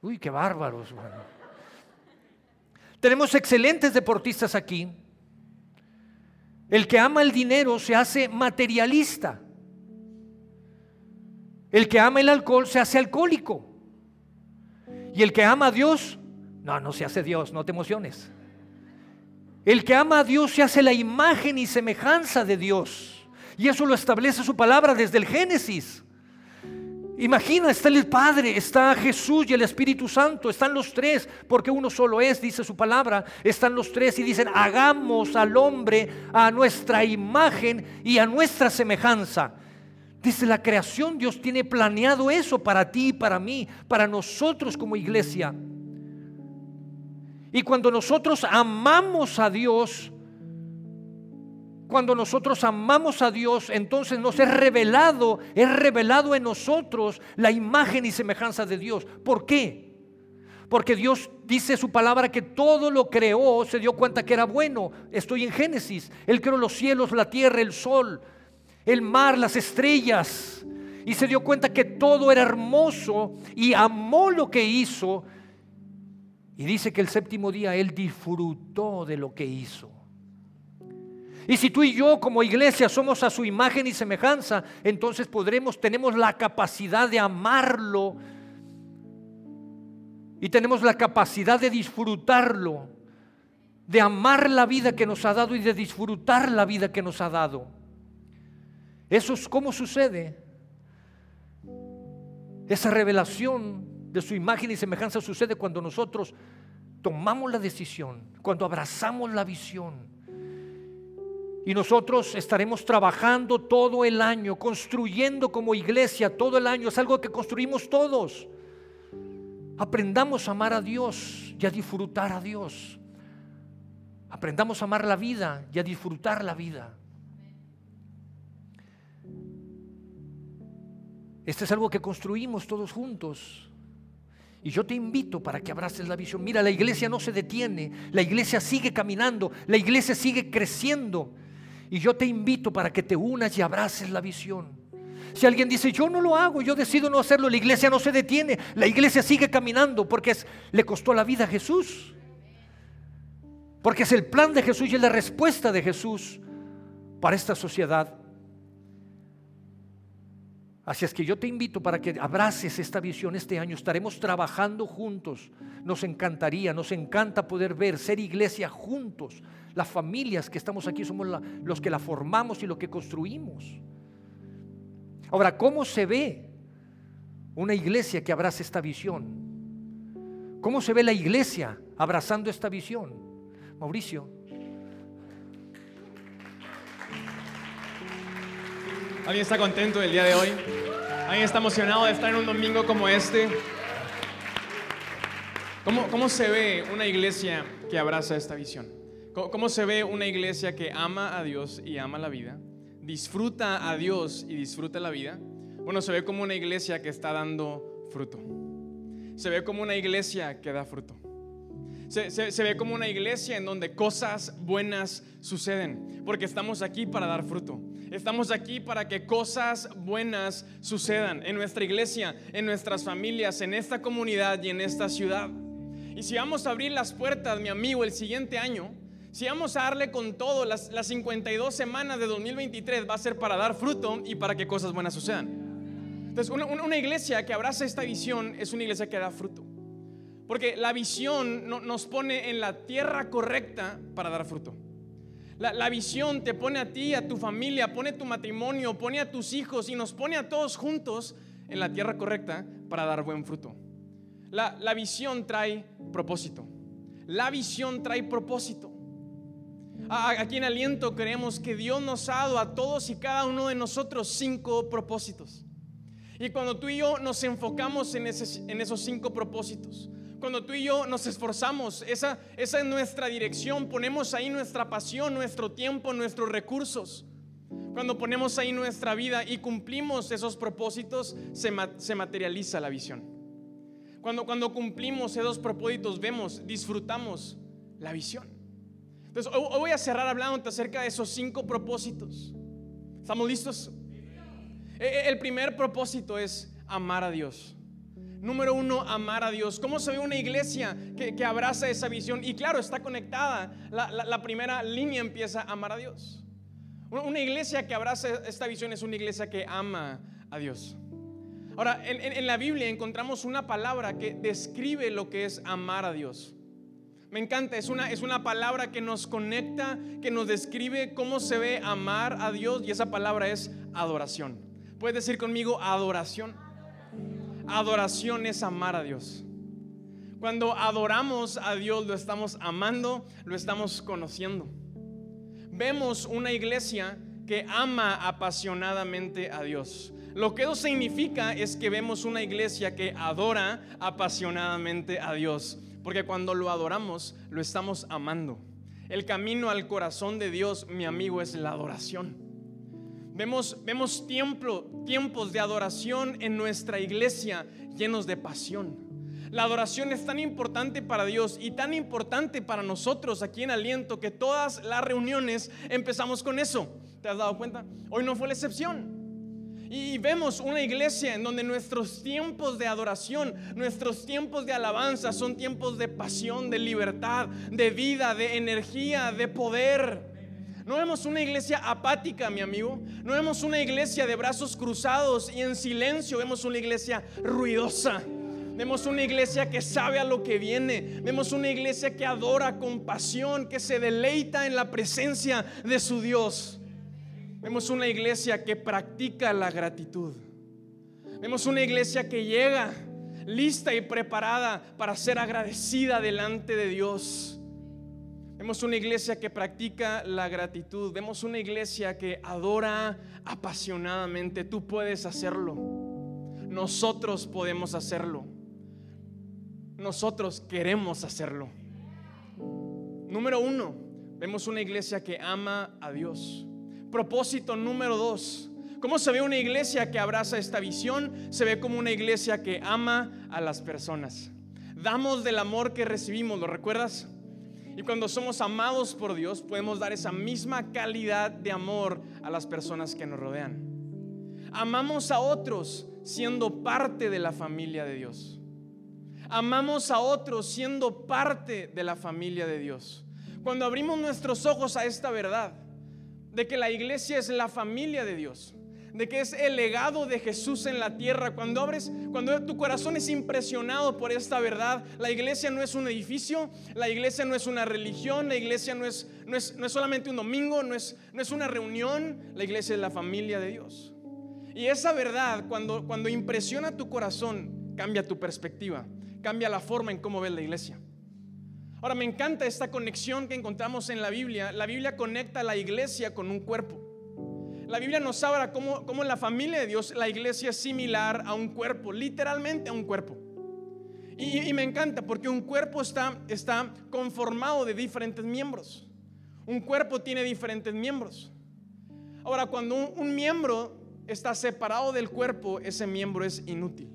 Speaker 2: Uy, qué bárbaros. Tenemos excelentes deportistas aquí. El que ama el dinero se hace materialista. El que ama el alcohol se hace alcohólico. Y el que ama a Dios, no, no se hace Dios, no te emociones. El que ama a Dios se hace la imagen y semejanza de Dios. Y eso lo establece su palabra desde el Génesis. Imagina, está el Padre, está Jesús y el Espíritu Santo, están los tres, porque uno solo es, dice su palabra, están los tres y dicen, hagamos al hombre a nuestra imagen y a nuestra semejanza. Dice la creación, Dios tiene planeado eso para ti y para mí, para nosotros como iglesia. Y cuando nosotros amamos a Dios, cuando nosotros amamos a Dios, entonces nos es revelado, es revelado en nosotros la imagen y semejanza de Dios. ¿Por qué? Porque Dios dice su palabra que todo lo creó, se dio cuenta que era bueno. Estoy en Génesis. Él creó los cielos, la tierra, el sol, el mar, las estrellas. Y se dio cuenta que todo era hermoso y amó lo que hizo y dice que el séptimo día Él disfrutó de lo que hizo. Y si tú y yo como iglesia somos a su imagen y semejanza, entonces podremos, tenemos la capacidad de amarlo y tenemos la capacidad de disfrutarlo, de amar la vida que nos ha dado y de disfrutar la vida que nos ha dado. Eso es cómo sucede. Esa revelación de su imagen y semejanza sucede cuando nosotros tomamos la decisión, cuando abrazamos la visión. Y nosotros estaremos trabajando todo el año, construyendo como iglesia todo el año. Es algo que construimos todos. Aprendamos a amar a Dios y a disfrutar a Dios. Aprendamos a amar la vida y a disfrutar la vida. Este es algo que construimos todos juntos. Y yo te invito para que abraces la visión. Mira, la iglesia no se detiene, la iglesia sigue caminando, la iglesia sigue creciendo. Y yo te invito para que te unas y abraces la visión. Si alguien dice, yo no lo hago, yo decido no hacerlo, la iglesia no se detiene, la iglesia sigue caminando porque es, le costó la vida a Jesús. Porque es el plan de Jesús y es la respuesta de Jesús para esta sociedad. Así es que yo te invito para que abraces esta visión este año. Estaremos trabajando juntos. Nos encantaría, nos encanta poder ver, ser iglesia juntos. Las familias que estamos aquí somos los que la formamos y lo que construimos. Ahora, ¿cómo se ve una iglesia que abraza esta visión? ¿Cómo se ve la iglesia abrazando esta visión? Mauricio.
Speaker 3: ¿Alguien está contento del día de hoy? ¿Alguien está emocionado de estar en un domingo como este? ¿Cómo, cómo se ve una iglesia que abraza esta visión? ¿Cómo, ¿Cómo se ve una iglesia que ama a Dios y ama la vida? ¿Disfruta a Dios y disfruta la vida? Bueno, se ve como una iglesia que está dando fruto. Se ve como una iglesia que da fruto. Se, ve como una iglesia en donde cosas buenas suceden, porque estamos aquí para dar fruto. Estamos aquí para que cosas buenas sucedan en nuestra iglesia, en nuestras familias, en esta comunidad y en esta ciudad.
Speaker 1: Y si vamos a abrir las puertas, mi amigo, el siguiente año, si vamos a darle con todo, las, las 52 semanas de 2023 va a ser para dar fruto y para que cosas buenas sucedan. Entonces, una, una- una iglesia que abraza esta visión es una iglesia que da fruto. Porque la visión no- nos pone en la tierra correcta para dar fruto. La, visión te pone a ti, a tu familia, pone tu matrimonio, pone a tus hijos y nos pone a todos juntos en la tierra correcta para dar buen fruto. La, visión trae propósito. La visión trae propósito. Aquí en Aliento creemos que Dios nos ha dado a todos y cada uno de nosotros cinco propósitos. Y cuando tú y yo nos enfocamos en esos cinco propósitos, cuando tú y yo nos esforzamos, esa, esa es nuestra dirección, ponemos ahí nuestra pasión, nuestro tiempo, nuestros recursos. Cuando ponemos ahí nuestra vida y cumplimos esos propósitos, se, ma- se materializa la visión. Cuando, cuando cumplimos esos propósitos, vemos, disfrutamos la visión. Entonces, hoy, hoy voy a cerrar hablándote acerca de esos cinco propósitos. ¿Estamos listos? Eh, eh, El primer propósito es amar a Dios. Número uno, amar a Dios. ¿Cómo se ve una iglesia que, que abraza esa visión? Y claro, está conectada. La, la- primera línea empieza a amar a Dios. Una- iglesia que abraza esta visión es una iglesia que ama a Dios. Ahora, en, en- en la Biblia encontramos una palabra que describe lo que es amar a Dios. Me encanta, es una, es una palabra que nos conecta, que nos describe cómo se ve amar a Dios y esa palabra es adoración. ¿Puedes decir conmigo adoración? Adoración es amar a Dios. Cuando adoramos a Dios, lo estamos amando, lo estamos conociendo. Vemos una iglesia que ama apasionadamente a Dios. Lo que eso significa es que vemos una iglesia que adora apasionadamente a Dios. Porque cuando lo adoramos, lo estamos amando. El camino al corazón de Dios, mi amigo, es la adoración. Vemos, vemos tiempo, tiempos de adoración en nuestra iglesia llenos de pasión. La adoración es tan importante para Dios y tan importante para nosotros aquí en Aliento que todas las reuniones empezamos con eso. ¿Te has dado cuenta? Hoy no fue la excepción. Y vemos una iglesia en donde nuestros tiempos de adoración, nuestros tiempos de alabanza son tiempos de pasión, de libertad, de vida, de energía, de poder. No vemos una iglesia apática, mi amigo. No vemos una iglesia de brazos cruzados y en silencio. Vemos una iglesia ruidosa. Vemos una iglesia que sabe a lo que viene. Vemos una iglesia que adora con pasión, que se deleita en la presencia de su Dios. Vemos una iglesia que practica la gratitud. Vemos una iglesia que llega lista y preparada para ser agradecida delante de Dios. Vemos una iglesia que practica la gratitud. Vemos una iglesia que adora apasionadamente. Tú puedes hacerlo. Nosotros podemos hacerlo. Nosotros queremos hacerlo. Número uno, vemos una iglesia que ama a Dios. Propósito número dos. ¿Cómo se ve una iglesia que abraza esta visión? Se ve como una iglesia que ama a las personas. Damos del amor que recibimos, ¿lo recuerdas? Y cuando somos amados por Dios, podemos dar esa misma calidad de amor a las personas que nos rodean. Amamos a otros siendo parte de la familia de Dios. Amamos a otros siendo parte de la familia de Dios. Cuando abrimos nuestros ojos a esta verdad, de que la iglesia es la familia de Dios, de que es el legado de Jesús en la tierra. Cuando abres, cuando tu corazón es impresionado por esta verdad, la iglesia no es un edificio, la iglesia no es una religión, la iglesia no es, no es, no es solamente un domingo, no es, no es una reunión, la iglesia es la familia de Dios. Y esa verdad, cuando, cuando impresiona tu corazón, cambia tu perspectiva, cambia la forma en cómo ves la iglesia. Ahora me encanta esta conexión que encontramos en la Biblia. La Biblia conecta a la iglesia con un cuerpo. La Biblia nos habla cómo, cómo en la familia de Dios la iglesia es similar a un cuerpo, literalmente a un cuerpo. Y, me encanta porque un cuerpo está, está conformado de diferentes miembros. Un cuerpo tiene diferentes miembros. Ahora, cuando un, un miembro está separado del cuerpo, ese miembro es inútil.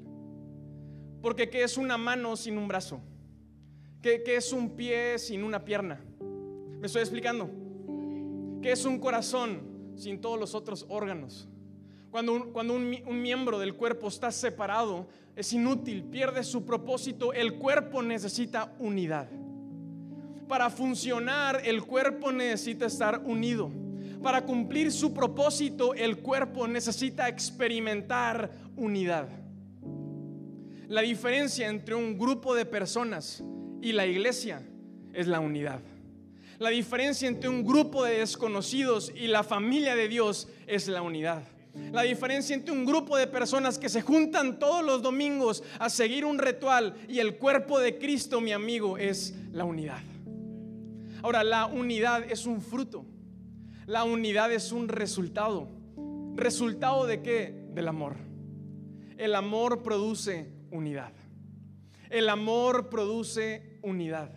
Speaker 1: Porque ¿qué es una mano sin un brazo? ¿Qué, qué es un pie sin una pierna? ¿Me estoy explicando? ¿Qué es un corazón sin todos los otros órganos? Cuando, un, cuando un, miembro del cuerpo está separado, es inútil, pierde su propósito. El cuerpo necesita unidad. Para funcionar, el cuerpo necesita estar unido. Para cumplir su propósito, el cuerpo necesita experimentar unidad. La diferencia entre un grupo de personas y la iglesia es la unidad. La diferencia entre un grupo de desconocidos y la familia de Dios es la unidad. La diferencia entre un grupo de personas que se juntan todos los domingos a seguir un ritual y el cuerpo de Cristo, mi amigo, es la unidad. Ahora, la unidad es un fruto. La unidad es un resultado. ¿Resultado de qué? Del amor. El amor produce unidad. El amor produce unidad.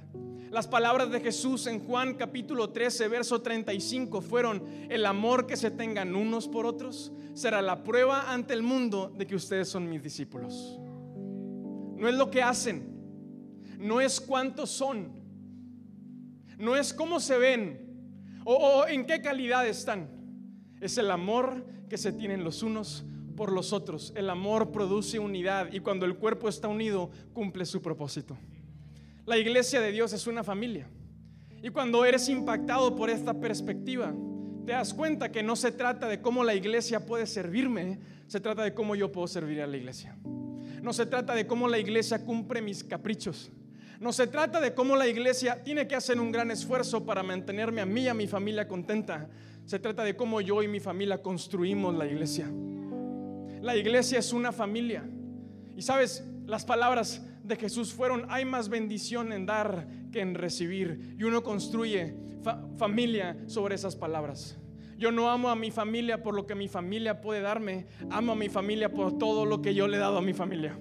Speaker 1: Las palabras de Jesús en Juan capítulo 13, verso 35 fueron, el amor que se tengan unos por otros será la prueba ante el mundo de que ustedes son mis discípulos. No es lo que hacen, no es cuántos son, no es cómo se ven o, en qué calidad están. Es el amor que se tienen los unos por los otros. El amor produce unidad y cuando el cuerpo está unido cumple su propósito. La iglesia de Dios es una familia. Y cuando eres impactado por esta perspectiva, te das cuenta que no se trata de cómo la iglesia puede servirme, se trata de cómo yo puedo servir a la iglesia. No se trata de cómo la iglesia cumple mis caprichos. No se trata de cómo la iglesia tiene que hacer un gran esfuerzo para mantenerme a mí y a mi familia contenta. Se trata de cómo yo y mi familia construimos la iglesia. La iglesia es una familia. Y sabes, las palabras de Jesús fueron, hay más bendición en dar que en recibir. Y uno construye familia sobre esas palabras. Yo no amo a mi familia por lo que mi familia puede darme, amo a mi familia por todo lo que yo le he dado a mi familia.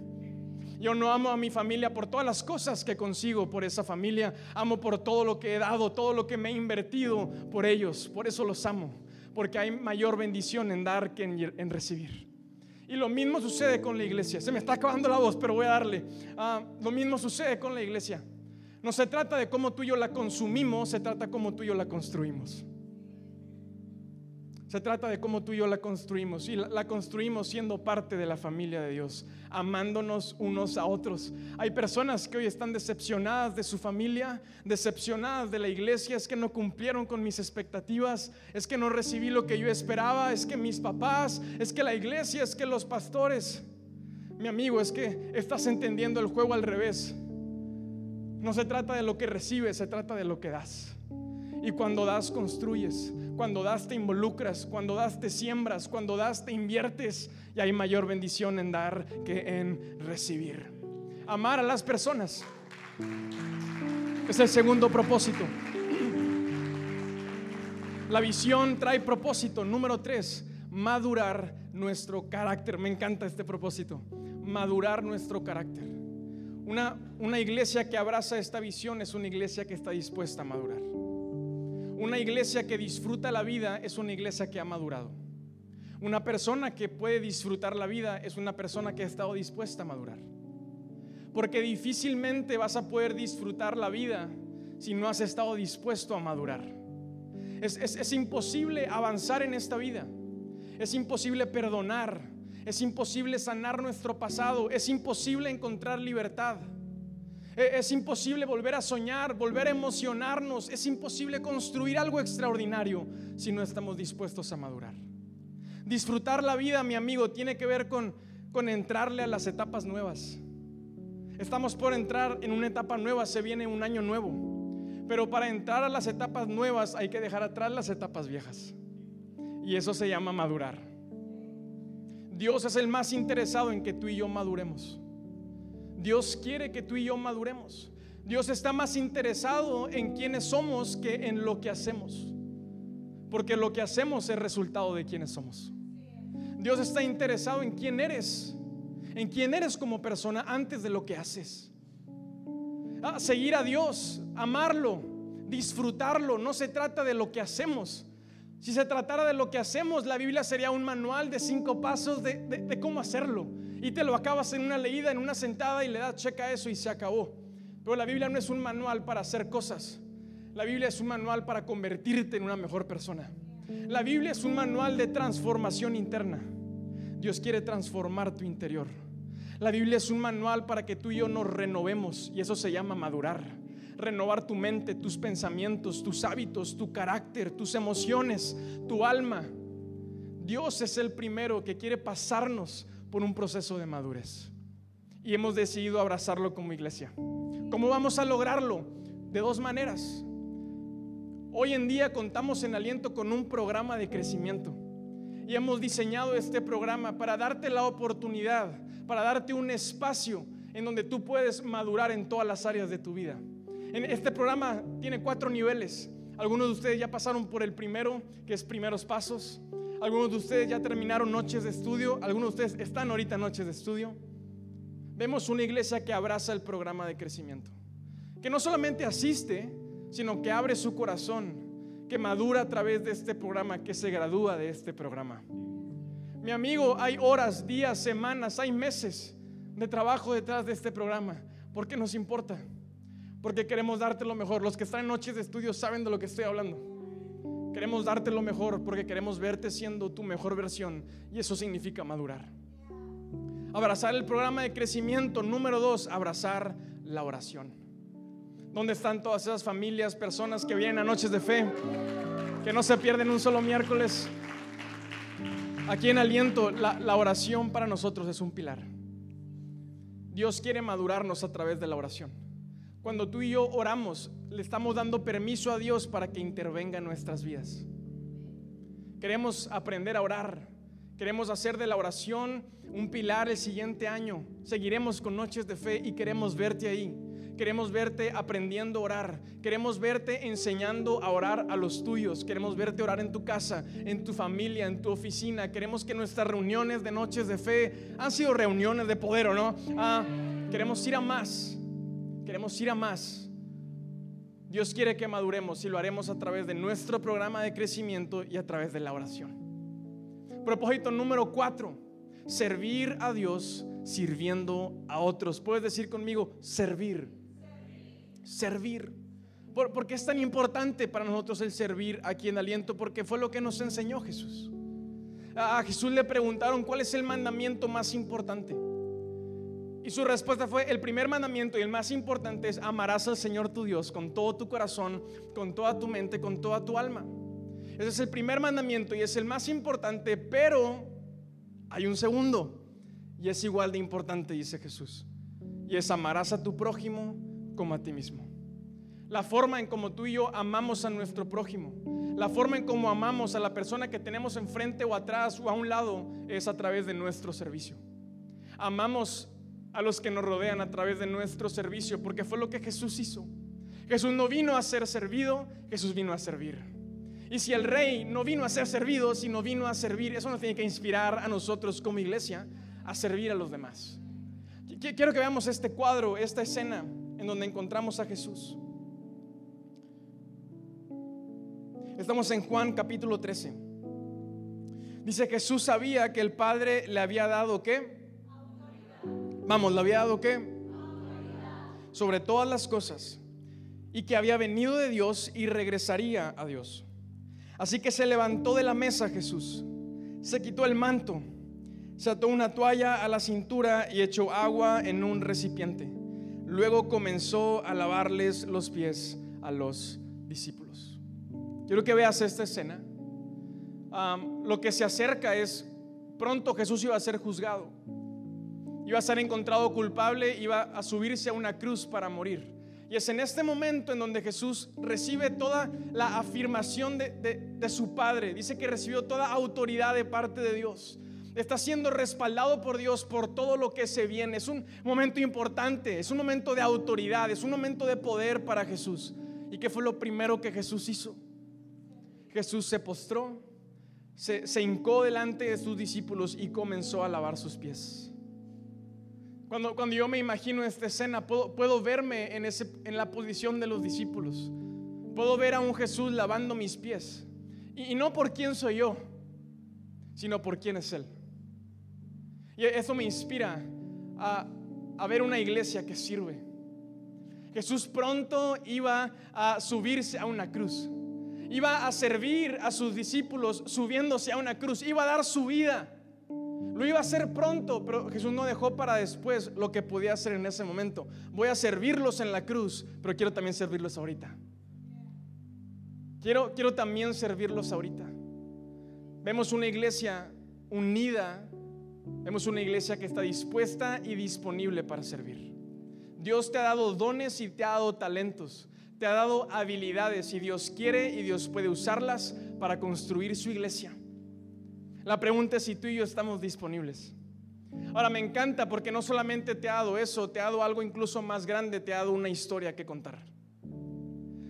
Speaker 1: Yo no amo a mi familia por todas las cosas que consigo por esa familia, amo por todo lo que he dado, todo lo que me he invertido por ellos, por eso los amo, porque hay mayor bendición en dar que en, recibir. Y lo mismo sucede con la iglesia. Se me está acabando la voz, pero voy a darle. Ah, lo mismo sucede con la iglesia. No se trata de cómo tú y yo la consumimos, se trata cómo tú y yo la construimos. Se trata de cómo tú y yo la construimos. Y la, construimos siendo parte de la familia de Dios, amándonos unos a otros. Hay personas que hoy están decepcionadas de su familia, decepcionadas de la iglesia. Es que no cumplieron con mis expectativas. Es que no recibí lo que yo esperaba. Es que mis papás, es que la iglesia, es que los pastores. Mi amigo, es que estás entendiendo el juego al revés. No se trata de lo que recibes, se trata de lo que das. Y cuando das, construyes. Cuando das, te involucras. Cuando das, te siembras. Cuando das, te inviertes. Y hay mayor bendición en dar que en recibir. Amar a las personas. Es el segundo propósito. La visión trae propósito. Número tres, madurar nuestro carácter. Me encanta este propósito. Madurar nuestro carácter. Una, una iglesia que abraza esta visión es una iglesia que está dispuesta a madurar. Una iglesia que disfruta la vida es una iglesia que ha madurado. Una persona que puede disfrutar la vida es una persona que ha estado dispuesta a madurar. Porque difícilmente vas a poder disfrutar la vida si no has estado dispuesto a madurar. Es, es imposible avanzar en esta vida. Es imposible perdonar. Es imposible sanar nuestro pasado. Es imposible encontrar libertad. E, es imposible volver a soñar, volver a emocionarnos. Es imposible construir algo extraordinario si no estamos dispuestos a madurar. Disfrutar la vida, mi amigo, tiene que ver con, con entrarle a las etapas nuevas. Estamos por entrar en una etapa nueva, se viene un año nuevo. Pero para entrar a las etapas nuevas hay que dejar atrás las etapas viejas. Y eso se llama madurar. Dios es el más interesado en que tú y yo maduremos. Dios quiere que tú y yo maduremos. Dios está más interesado en quienes somos que en lo que hacemos. Porque lo que hacemos es resultado de quienes somos. Dios está interesado en quién eres, en quién eres como persona antes de lo que haces. Ah, seguir a Dios, amarlo, disfrutarlo, no se trata de lo que hacemos. Si se tratara de lo que hacemos, la Biblia sería un manual de cinco pasos de, de cómo hacerlo y te lo acabas en una leída, en una sentada y le das checa eso y se acabó. Pero la Biblia no es un manual para hacer cosas. La Biblia es un manual para convertirte en una mejor persona. La Biblia es un manual de transformación interna. Dios quiere transformar tu interior. La Biblia es un manual para que tú y yo nos renovemos y eso se llama madurar. Renovar tu mente, tus pensamientos, tus hábitos, tu carácter, tus emociones, tu alma. Dios es el primero que quiere pasarnos por un proceso de madurez. Y hemos decidido abrazarlo como iglesia. ¿Cómo vamos a lograrlo? De dos maneras. Hoy en día contamos en Aliento con un programa de crecimiento. Y hemos diseñado este programa para darte la oportunidad, para darte un espacio en donde tú puedes madurar en todas las áreas de tu vida. En este programa tiene cuatro niveles. Algunos de ustedes ya pasaron por el primero, que es primeros pasos. Algunos de ustedes ya terminaron noches de estudio. Algunos de ustedes están ahorita noches de estudio. Vemos una iglesia que abraza el programa de crecimiento. Que no solamente asiste, sino que abre su corazón, que madura a través de este programa, que se gradúa de este programa. Mi amigo, hay horas, días, semanas, hay meses de trabajo detrás de este programa. ¿Por qué nos importa? Porque queremos darte lo mejor. Los que están en noches de estudio saben de lo que estoy hablando. Queremos darte lo mejor porque queremos verte siendo tu mejor versión y eso significa madurar. Abrazar el programa de crecimiento. Número dos, abrazar la oración. ¿Dónde están todas esas familias, personas que vienen a noches de fe, que no se pierden un solo miércoles? Aquí en Aliento, la, la oración para nosotros es un pilar. Dios quiere madurarnos a través de la oración. Cuando tú y yo oramos, le estamos dando permiso a Dios para que intervenga en nuestras vidas. Queremos aprender a orar. Queremos hacer de la oración un pilar el siguiente año. Seguiremos con noches de fe y queremos verte ahí. Queremos verte aprendiendo a orar. Queremos verte enseñando a orar a los tuyos. Queremos verte orar en tu casa, en tu familia, en tu oficina. Queremos que nuestras reuniones de noches de fe han sido reuniones de poder, ¿o no? Ah, queremos ir a más. Queremos ir a más. Dios quiere que maduremos y lo haremos a través de nuestro programa de crecimiento y a través de la oración. Propósito número cuatro, servir a Dios sirviendo a otros. Puedes decir conmigo, servir servir. ¿Por, qué es tan importante para nosotros el servir aquí en aliento? Porque fue lo que nos enseñó Jesús. A Jesús le preguntaron cuál es el mandamiento más importante. Y su respuesta fue, el primer mandamiento y el más importante es amarás al Señor tu Dios con todo tu corazón, con toda tu mente, con toda tu alma. Ese es el primer mandamiento y es el más importante, pero hay un segundo y es igual de importante, dice Jesús. Y es amarás a tu prójimo como a ti mismo. La forma en como tú y yo amamos a nuestro prójimo, la forma en como amamos a la persona que tenemos enfrente o atrás o a un lado es a través de nuestro servicio. Amamos a los que nos rodean a través de nuestro servicio porque fue lo que Jesús hizo. Jesús no vino a ser servido, Jesús vino a servir. Y si el rey no vino a ser servido, sino vino a servir, eso nos tiene que inspirar a nosotros como iglesia a servir a los demás. Quiero que veamos este cuadro, esta escena en donde encontramos a Jesús. Estamos en Juan capítulo 13. Dice Jesús sabía que el Padre le había dado qué? Vamos, le había dado qué? Sobre todas las cosas. Y que había venido de Dios y regresaría a Dios. Así que se levantó de la mesa Jesús. Se quitó el manto. Se ató una toalla a la cintura y echó agua en un recipiente Luego comenzó a lavarles los pies a los discípulos. Quiero que veas esta escena. lo que se acerca es, pronto Jesús iba a ser juzgado. Iba a ser encontrado culpable, iba a subirse a una cruz para morir. Y es en este momento en donde Jesús recibe toda la afirmación de, de su Padre. Dice que recibió toda autoridad de parte de Dios está siendo respaldado por Dios por todo lo que se viene. Es un momento importante, es un momento de autoridad, es un momento de poder para Jesús. ¿Y qué fue lo primero que Jesús hizo? Jesús se postró, se, se hincó delante de sus discípulos y comenzó a lavar sus pies. Cuando, cuando yo me imagino esta escena, puedo, puedo verme en, ese, en la posición de los discípulos. Puedo ver a un Jesús lavando mis pies. Y, no por quién soy yo, sino por quién es Él. Y eso me inspira a, ver una iglesia que sirve. Jesús pronto iba a subirse a una cruz. Iba a servir a sus discípulos subiéndose a una cruz. Iba a dar su vida. Lo iba a hacer pronto, pero Jesús no dejó para después lo que podía hacer en ese momento. Voy a servirlos en la cruz, pero quiero también servirlos ahorita. Quiero, quiero también servirlos ahorita. Vemos una iglesia unida, vemos una iglesia que está dispuesta y disponible para servir. Dios te ha dado dones y te ha dado talentos, te ha dado habilidades y Dios quiere y Dios puede usarlas para construir su iglesia. La pregunta es si tú y yo estamos disponibles. Ahora me encanta porque no solamente te ha dado eso, te ha dado algo incluso más grande, te ha dado una historia que contar.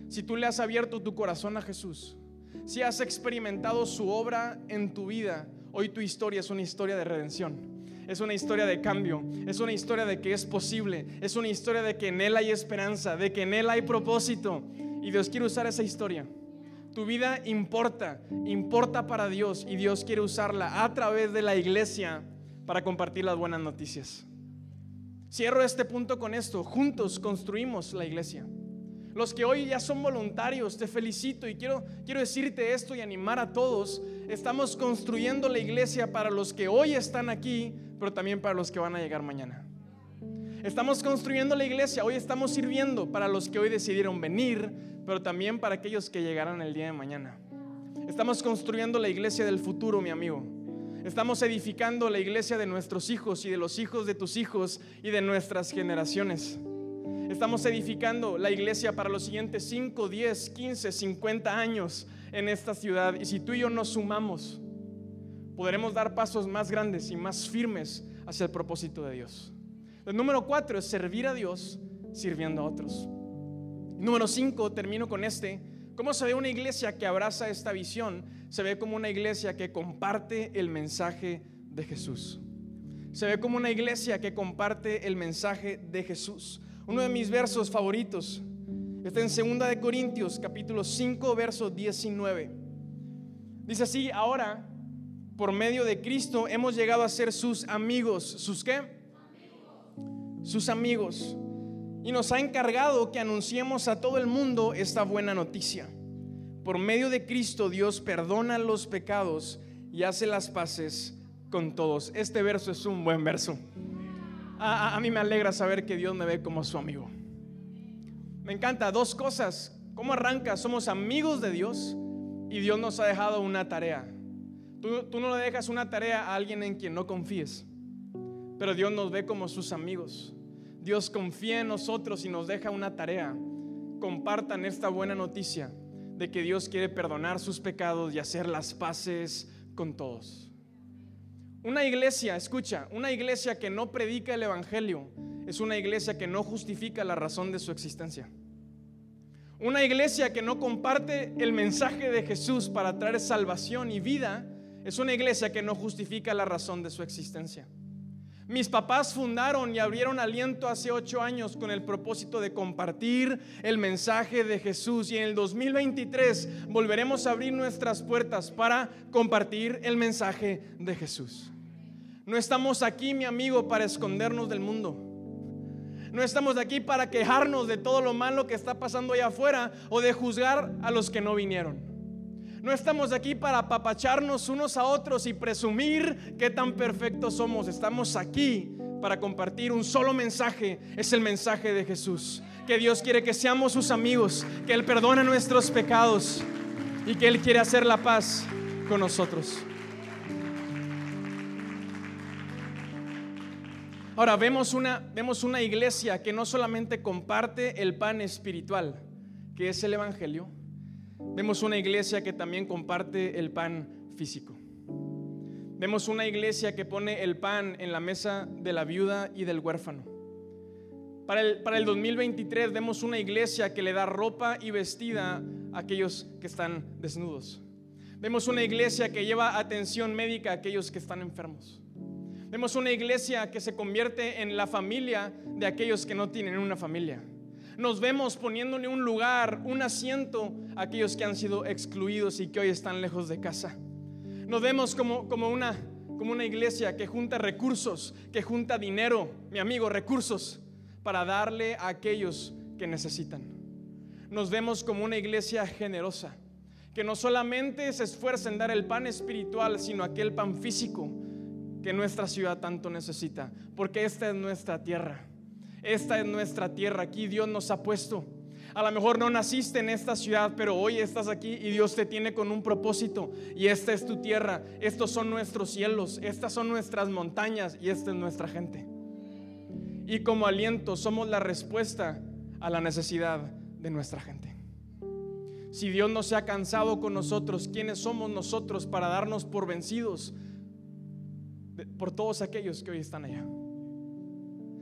Speaker 1: Si tú le has abierto tu corazón a Jesús, si has experimentado su obra en tu vida, hoy tu historia es una historia de redención. Es una historia de cambio, es una historia de que es posible, es una historia de que en Él hay esperanza, de que en Él hay propósito. Y Dios quiere usar esa historia tu vida importa, importa para Dios y Dios quiere usarla a través de la iglesia para compartir las buenas noticias. Cierro este punto con esto. Juntos construimos la iglesia. Los que hoy ya son voluntarios, te felicito y quiero, quiero decirte esto y animar a todos. Estamos construyendo la iglesia para los que hoy están aquí, pero también para los que van a llegar mañana. Estamos construyendo la iglesia, hoy estamos sirviendo para los que hoy decidieron venir, pero también para aquellos que llegarán el día de mañana. Estamos construyendo la iglesia del futuro, mi amigo. Estamos edificando la iglesia de nuestros hijos y de los hijos de tus hijos y de nuestras generaciones. Estamos edificando la iglesia para los siguientes 5, 10, 15, 50 años en esta ciudad. Y si tú y yo nos sumamos, podremos dar pasos más grandes y más firmes hacia el propósito de Dios. El número cuatro es servir a Dios sirviendo a otros. Número 5, termino con este. ¿Cómo se ve una iglesia que abraza esta visión? Se ve como una iglesia que comparte el mensaje de Jesús. Se ve como una iglesia que comparte el mensaje de Jesús. Uno de mis versos favoritos está en 2 de Corintios, capítulo 5, verso 19. Dice así, ahora, por medio de Cristo, hemos llegado a ser sus amigos. ¿Sus qué? Sus amigos y nos ha encargado que anunciemos a todo el mundo esta buena noticia. Por medio de Cristo Dios perdona los pecados y hace las paces con todos. Este verso es un buen verso. A, mí me alegra saber que Dios me ve como su amigo. Me encanta dos cosas. ¿Cómo arranca? Somos amigos de Dios y Dios nos ha dejado una tarea. Tú, tú no le dejas una tarea a alguien en quien no confíes, pero Dios nos ve como sus amigos. Dios confía en nosotros y nos deja una tarea. Compartan esta buena noticia de que Dios quiere perdonar sus pecados y hacer las paces con todos. Una iglesia, escucha, una iglesia que no predica el Evangelio es una iglesia que no justifica la razón de su existencia. Una iglesia que no comparte el mensaje de Jesús para traer salvación y vida es una iglesia que no justifica la razón de su existencia. Mis papás fundaron y abrieron aliento hace ocho años con el propósito de compartir el mensaje de Jesús y en el 2023 volveremos a abrir nuestras puertas para compartir el mensaje de Jesús. No estamos aquí, mi amigo, para escondernos del mundo. No estamos aquí para quejarnos de todo lo malo que está pasando allá afuera o de juzgar a los que no vinieron. No estamos aquí para apapacharnos unos a otros y presumir qué tan perfectos somos. Estamos aquí para compartir un solo mensaje. Es el mensaje de Jesús. Que Dios quiere que seamos sus amigos, que Él perdona nuestros pecados y que Él quiere hacer la paz con nosotros. Ahora vemos una, vemos una iglesia que no solamente comparte el pan espiritual, que es el Evangelio, Vemos una iglesia que también comparte el pan físico. Vemos una iglesia que pone el pan en la mesa de la viuda y del huérfano. Para el, para el 2023 vemos una iglesia que le da ropa y vestida a aquellos que están desnudos. Vemos una iglesia que lleva atención médica a aquellos que están enfermos. Vemos una iglesia que se convierte en la familia de aquellos que no tienen una familia nos vemos poniéndole un lugar, un asiento a aquellos que han sido excluidos y que hoy están lejos de casa. Nos vemos como, como, una, como una iglesia que junta recursos, que junta dinero, mi amigo, recursos, para darle a aquellos que necesitan. Nos vemos como una iglesia generosa, que no solamente se esfuerza en dar el pan espiritual, sino aquel pan físico que nuestra ciudad tanto necesita, porque esta es nuestra tierra. Esta es nuestra tierra, aquí Dios nos ha puesto. A lo mejor no naciste en esta ciudad, pero hoy estás aquí y Dios te tiene con un propósito. Y esta es tu tierra, estos son nuestros cielos, estas son nuestras montañas y esta es nuestra gente. Y como aliento somos la respuesta a la necesidad de nuestra gente. Si Dios no se ha cansado con nosotros, ¿quiénes somos nosotros para darnos por vencidos por todos aquellos que hoy están allá?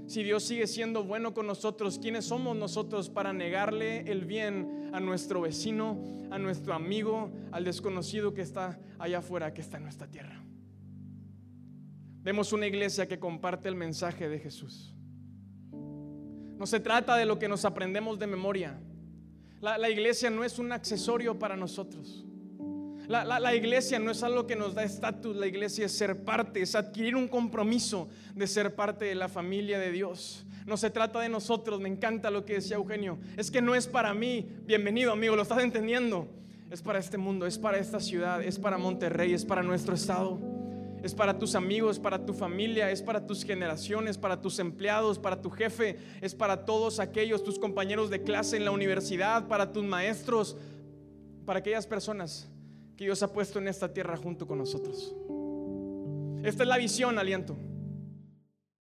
Speaker 1: Si Dios sigue siendo bueno con nosotros, ¿quiénes somos nosotros para negarle el bien a nuestro vecino, a nuestro amigo, al desconocido que está allá afuera, que está en nuestra tierra? Vemos una iglesia que comparte el mensaje de Jesús. No se trata de lo que nos aprendemos de memoria. La, iglesia no es un accesorio para nosotros. La, iglesia no es algo que nos da estatus, la iglesia es ser parte, es adquirir un compromiso de ser parte de la familia de Dios. No se trata de nosotros, me encanta lo que decía Eugenio. Es que no es para mí, bienvenido amigo, lo estás entendiendo. Es para este mundo, es para esta ciudad, es para Monterrey, es para nuestro estado. Es para tus amigos, para tu familia, es para tus generaciones, para tus empleados, para tu jefe, es para todos aquellos, tus compañeros de clase en la universidad, para tus maestros, para aquellas personas que Dios ha puesto en esta tierra junto con nosotros. Esta es la visión, aliento.